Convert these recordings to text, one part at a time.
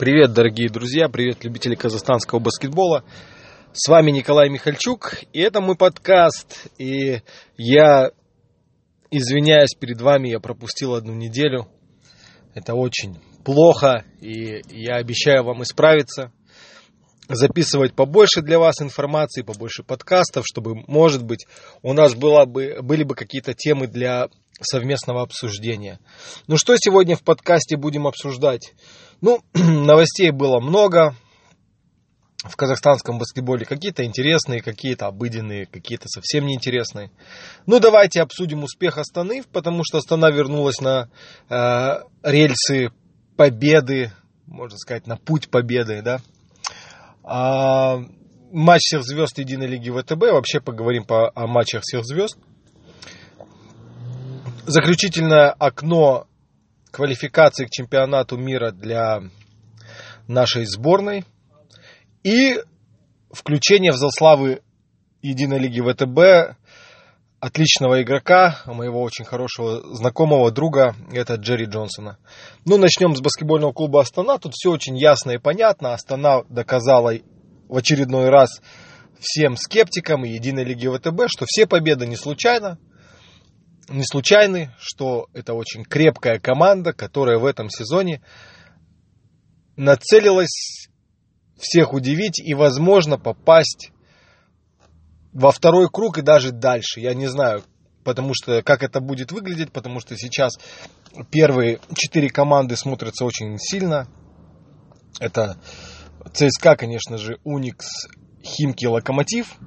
Привет, дорогие друзья, привет, любители казахстанского баскетбола. С вами Николай Михальчук, и это мой подкаст. И я извиняюсь перед вами, я пропустил одну неделю. Это очень плохо, и я обещаю вам исправиться. Записывать побольше для вас информации, побольше подкастов, чтобы, может быть, у нас было бы, были бы какие-то темы для совместного обсуждения. Ну что сегодня в подкасте будем обсуждать? Ну, новостей было много в казахстанском баскетболе. Какие-то интересные, какие-то обыденные, какие-то совсем неинтересные. Ну, давайте обсудим успех Астаны, потому что Астана вернулась на э, рельсы победы, можно сказать, на путь победы, да. А, матч всех звезд Единой Лиги ВТБ. Вообще поговорим по, о матчах всех звезд. Заключительное окно квалификации к чемпионату мира для нашей сборной и включение в зал славы Единой лиги ВТБ отличного игрока, моего очень хорошего знакомого друга, это Джерри Джонсона. Ну, начнем с баскетбольного клуба Астана. Тут все очень ясно и понятно. Астана доказала в очередной раз всем скептикам и Единой лиги ВТБ, что все победы не случайно не случайны, что это очень крепкая команда, которая в этом сезоне нацелилась всех удивить и, возможно, попасть во второй круг и даже дальше. Я не знаю, потому что как это будет выглядеть, потому что сейчас первые четыре команды смотрятся очень сильно. Это ЦСКА, конечно же, Уникс, Химки, Локомотив –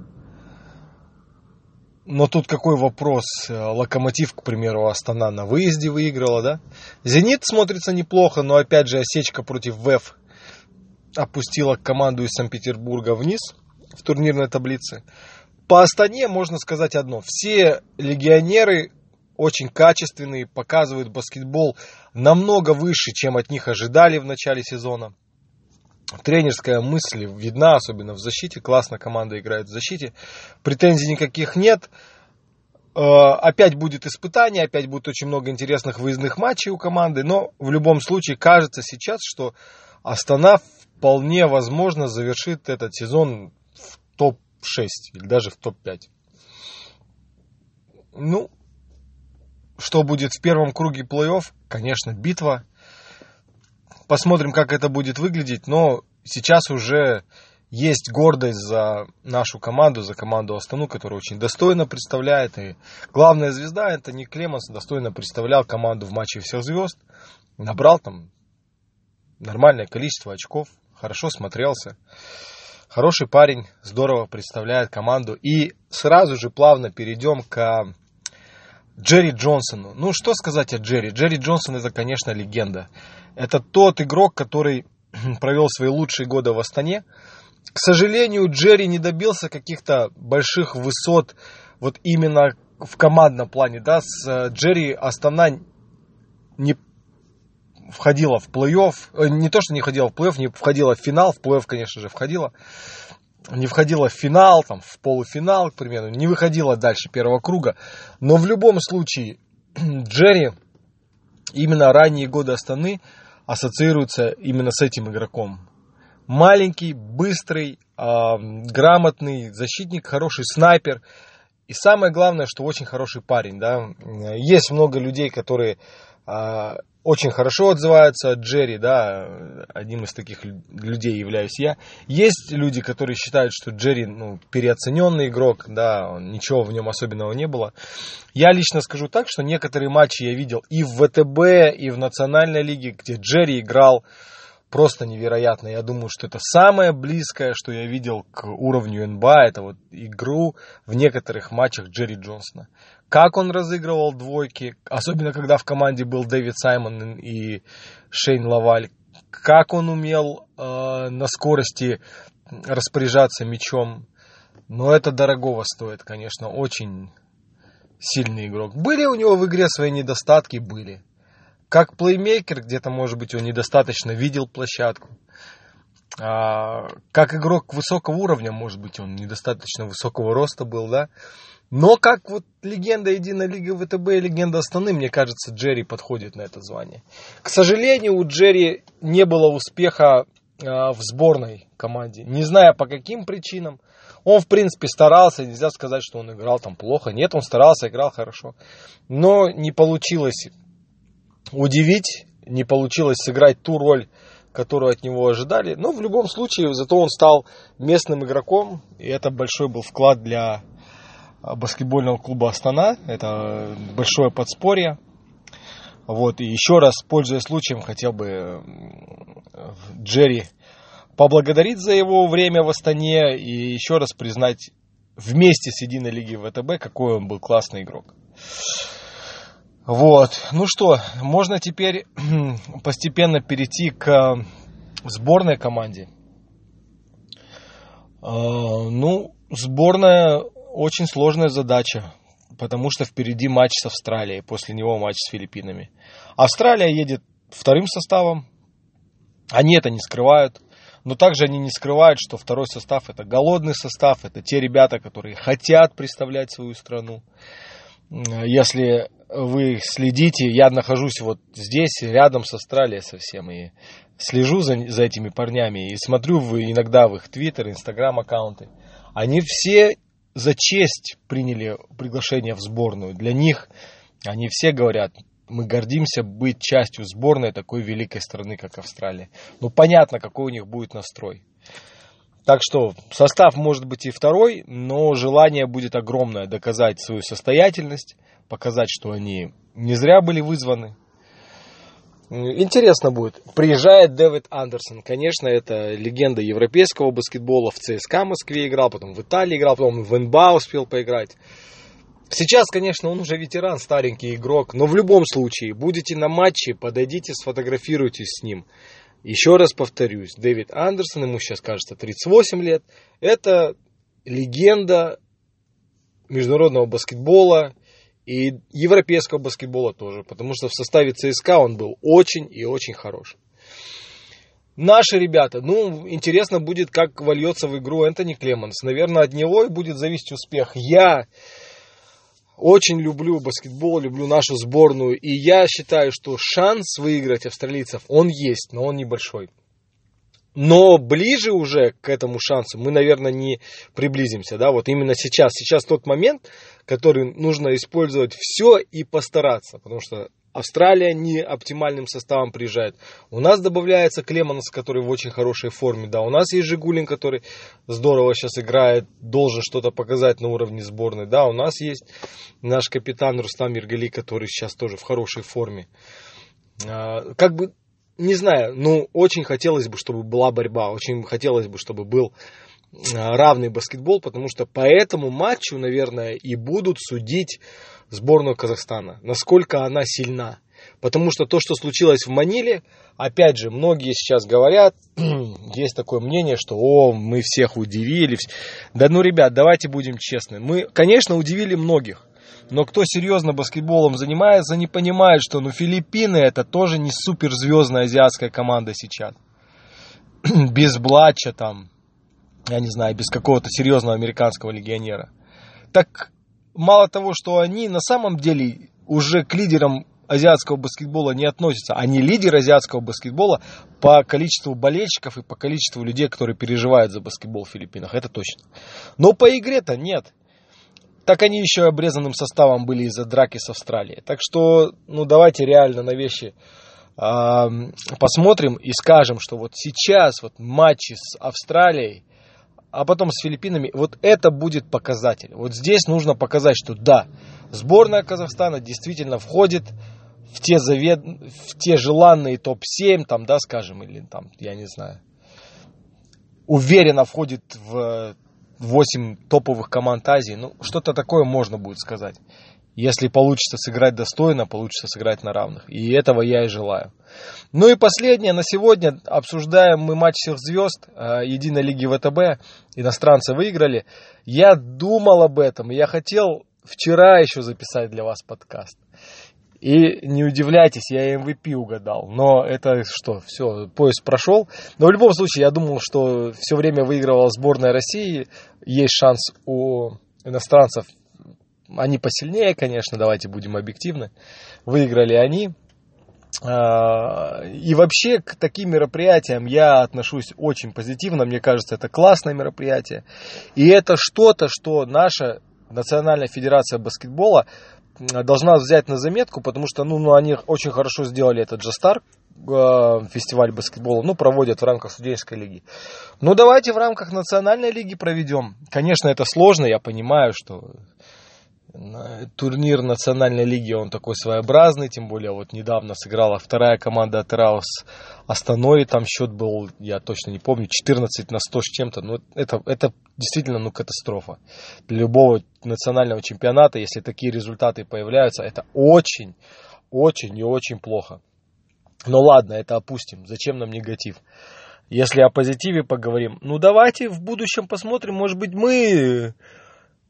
но тут какой вопрос? Локомотив, к примеру, Астана на выезде выиграла, да? Зенит смотрится неплохо, но опять же осечка против ВЭФ опустила команду из Санкт-Петербурга вниз в турнирной таблице. По Астане можно сказать одно. Все легионеры очень качественные, показывают баскетбол намного выше, чем от них ожидали в начале сезона тренерская мысль видна, особенно в защите. Классно команда играет в защите. Претензий никаких нет. Э, опять будет испытание, опять будет очень много интересных выездных матчей у команды. Но в любом случае кажется сейчас, что Астана вполне возможно завершит этот сезон в топ-6 или даже в топ-5. Ну, что будет в первом круге плей-офф? Конечно, битва. Посмотрим, как это будет выглядеть, но сейчас уже есть гордость за нашу команду, за команду Астану, которая очень достойно представляет. И главная звезда, это не Клеманс, достойно представлял команду в матче всех звезд. Набрал там нормальное количество очков, хорошо смотрелся. Хороший парень, здорово представляет команду. И сразу же плавно перейдем к Джерри Джонсону. Ну, что сказать о Джерри? Джерри Джонсон это, конечно, легенда. Это тот игрок, который провел свои лучшие годы в Астане. К сожалению, Джерри не добился каких-то больших высот вот именно в командном плане. Да, с э, Джерри Астана не входила в плей-офф. Э, не то, что не входила в плей-офф, не входила в финал. В плей-офф, конечно же, входила. Не входила в финал, там, в полуфинал, к примеру. Не выходила дальше первого круга. Но в любом случае, Джерри именно ранние годы Астаны – ассоциируется именно с этим игроком. Маленький, быстрый, э, грамотный защитник, хороший снайпер. И самое главное, что очень хороший парень. Да? Есть много людей, которые очень хорошо отзываются Джерри, да, одним из таких людей являюсь я. Есть люди, которые считают, что Джерри ну, переоцененный игрок, да, ничего в нем особенного не было. Я лично скажу так, что некоторые матчи я видел и в ВТБ, и в Национальной лиге, где Джерри играл просто невероятно. Я думаю, что это самое близкое, что я видел к уровню НБА, это вот игру в некоторых матчах Джерри Джонсона как он разыгрывал двойки, особенно когда в команде был Дэвид Саймон и Шейн Лаваль, как он умел э, на скорости распоряжаться мячом. Но это дорогого стоит, конечно, очень сильный игрок. Были у него в игре свои недостатки? Были. Как плеймейкер, где-то, может быть, он недостаточно видел площадку. А, как игрок высокого уровня, может быть, он недостаточно высокого роста был, да. Но как вот легенда Единой Лиги ВТБ и легенда Астаны, мне кажется, Джерри подходит на это звание. К сожалению, у Джерри не было успеха в сборной команде. Не знаю по каким причинам. Он, в принципе, старался, нельзя сказать, что он играл там плохо. Нет, он старался, играл хорошо. Но не получилось удивить, не получилось сыграть ту роль, которую от него ожидали. Но в любом случае, зато он стал местным игроком, и это большой был вклад для баскетбольного клуба Астана. Это большое подспорье. Вот, и еще раз, пользуясь случаем, хотел бы Джерри поблагодарить за его время в Астане и еще раз признать вместе с Единой Лигой ВТБ, какой он был классный игрок. Вот, ну что, можно теперь постепенно перейти к сборной команде. А, ну, сборная очень сложная задача, потому что впереди матч с Австралией, после него матч с Филиппинами. Австралия едет вторым составом, они это не скрывают. Но также они не скрывают, что второй состав это голодный состав, это те ребята, которые хотят представлять свою страну. Если вы следите, я нахожусь вот здесь, рядом с Австралией совсем, и слежу за, за этими парнями, и смотрю в, иногда в их твиттер, инстаграм аккаунты. Они все за честь приняли приглашение в сборную. Для них они все говорят, мы гордимся быть частью сборной такой великой страны, как Австралия. Ну, понятно, какой у них будет настрой. Так что состав может быть и второй, но желание будет огромное доказать свою состоятельность, показать, что они не зря были вызваны. Интересно будет. Приезжает Дэвид Андерсон. Конечно, это легенда европейского баскетбола. В ЦСКА Москве играл, потом в Италии играл, потом в НБА успел поиграть. Сейчас, конечно, он уже ветеран, старенький игрок, но в любом случае, будете на матче, подойдите, сфотографируйтесь с ним. Еще раз повторюсь, Дэвид Андерсон, ему сейчас кажется 38 лет, это легенда международного баскетбола и европейского баскетбола тоже, потому что в составе ЦСКА он был очень и очень хорош. Наши ребята, ну, интересно будет, как вольется в игру Энтони Клеманс. Наверное, от него и будет зависеть успех. Я очень люблю баскетбол, люблю нашу сборную. И я считаю, что шанс выиграть австралийцев, он есть, но он небольшой. Но ближе уже к этому шансу мы, наверное, не приблизимся. Да? Вот именно сейчас. Сейчас тот момент, который нужно использовать все и постараться. Потому что Австралия не оптимальным составом приезжает. У нас добавляется Клеманс, который в очень хорошей форме. Да, у нас есть Жигулин, который здорово сейчас играет, должен что-то показать на уровне сборной. Да, у нас есть наш капитан Рустам Иргали, который сейчас тоже в хорошей форме. А, как бы, не знаю, ну, очень хотелось бы, чтобы была борьба, очень хотелось бы, чтобы был а, равный баскетбол, потому что по этому матчу, наверное, и будут судить сборную Казахстана, насколько она сильна. Потому что то, что случилось в Маниле, опять же, многие сейчас говорят, есть такое мнение, что о, мы всех удивили. Да ну, ребят, давайте будем честны. Мы, конечно, удивили многих. Но кто серьезно баскетболом занимается, не понимает, что ну, Филиппины это тоже не суперзвездная азиатская команда сейчас. без Блача там, я не знаю, без какого-то серьезного американского легионера. Так мало того, что они на самом деле уже к лидерам азиатского баскетбола не относятся. Они лидеры азиатского баскетбола по количеству болельщиков и по количеству людей, которые переживают за баскетбол в Филиппинах. Это точно. Но по игре-то нет. Так они еще обрезанным составом были из-за драки с Австралией. Так что, ну давайте реально на вещи э, посмотрим и скажем, что вот сейчас вот матчи с Австралией а потом с Филиппинами, вот это будет показатель. Вот здесь нужно показать, что да, сборная Казахстана действительно входит в те, завед... в те желанные топ-7, там, да, скажем, или там, я не знаю, уверенно входит в 8 топовых команд Азии. Ну, что-то такое можно будет сказать. Если получится сыграть достойно, получится сыграть на равных. И этого я и желаю. Ну и последнее, на сегодня обсуждаем мы матч всех звезд э, Единой Лиги ВТБ. Иностранцы выиграли. Я думал об этом, я хотел вчера еще записать для вас подкаст. И не удивляйтесь, я MVP угадал. Но это что, все, поезд прошел. Но в любом случае, я думал, что все время выигрывала сборная России. Есть шанс у иностранцев они посильнее, конечно, давайте будем объективны. Выиграли они. А, и вообще к таким мероприятиям я отношусь очень позитивно. Мне кажется, это классное мероприятие. И это что-то, что наша Национальная Федерация Баскетбола должна взять на заметку, потому что ну, ну, они очень хорошо сделали этот Джастар, э, фестиваль баскетбола, ну, проводят в рамках студенческой лиги. Ну, давайте в рамках национальной лиги проведем. Конечно, это сложно, я понимаю, что турнир национальной лиги, он такой своеобразный, тем более вот недавно сыграла вторая команда от с Астаной, там счет был, я точно не помню, 14 на 100 с чем-то, ну это, это действительно ну, катастрофа. Для любого национального чемпионата, если такие результаты появляются, это очень, очень и очень плохо. Но ладно, это опустим, зачем нам негатив? Если о позитиве поговорим, ну давайте в будущем посмотрим, может быть мы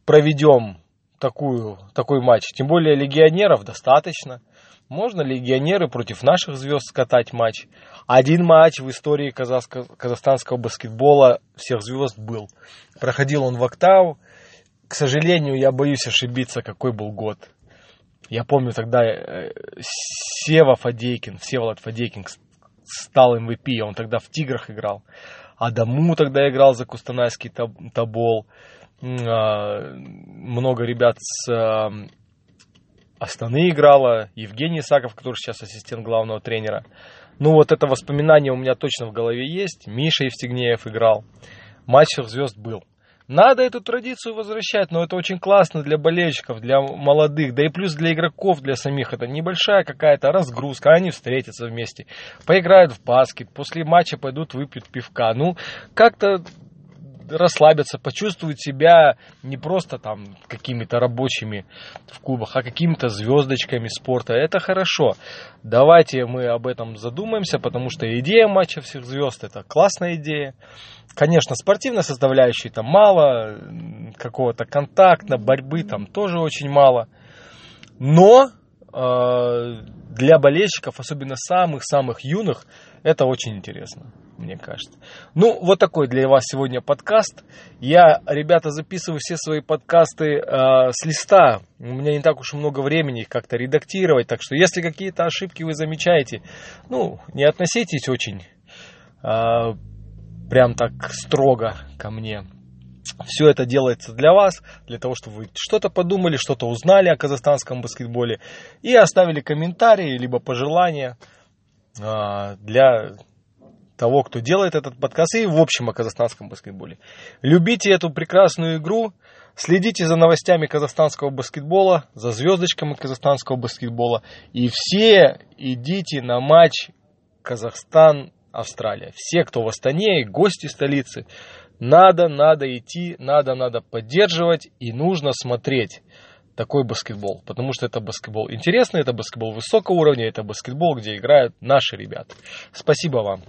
проведем такую, такой матч. Тем более легионеров достаточно. Можно легионеры против наших звезд скатать матч. Один матч в истории казахстанского баскетбола всех звезд был. Проходил он в Октау. К сожалению, я боюсь ошибиться, какой был год. Я помню тогда э, Сева Фадейкин, Всеволод Фадейкин стал MVP, он тогда в Тиграх играл. Адаму тогда играл за Кустанайский Табол. А, много ребят с а, Астаны играла, Евгений Исаков, который сейчас ассистент главного тренера. Ну вот это воспоминание у меня точно в голове есть. Миша Евстигнеев играл. Матч всех звезд был. Надо эту традицию возвращать, но это очень классно для болельщиков, для молодых, да и плюс для игроков, для самих. Это небольшая какая-то разгрузка, они встретятся вместе, поиграют в баскет, после матча пойдут выпьют пивка. Ну, как-то расслабиться, почувствовать себя не просто там какими-то рабочими в клубах, а какими-то звездочками спорта. Это хорошо. Давайте мы об этом задумаемся, потому что идея матча всех звезд это классная идея. Конечно, спортивной составляющей там мало, какого-то контакта, борьбы там тоже очень мало. Но э, для болельщиков, особенно самых-самых юных, это очень интересно мне кажется. Ну, вот такой для вас сегодня подкаст. Я, ребята, записываю все свои подкасты э, с листа. У меня не так уж много времени их как-то редактировать. Так что, если какие-то ошибки вы замечаете, ну, не относитесь очень э, прям так строго ко мне. Все это делается для вас, для того, чтобы вы что-то подумали, что-то узнали о казахстанском баскетболе и оставили комментарии, либо пожелания э, для того, кто делает этот подкаст, и в общем о казахстанском баскетболе. Любите эту прекрасную игру, следите за новостями казахстанского баскетбола, за звездочками казахстанского баскетбола, и все идите на матч Казахстан-Австралия. Все, кто в Астане, гости столицы, надо, надо идти, надо, надо поддерживать и нужно смотреть такой баскетбол, потому что это баскетбол интересный, это баскетбол высокого уровня, это баскетбол, где играют наши ребята. Спасибо вам.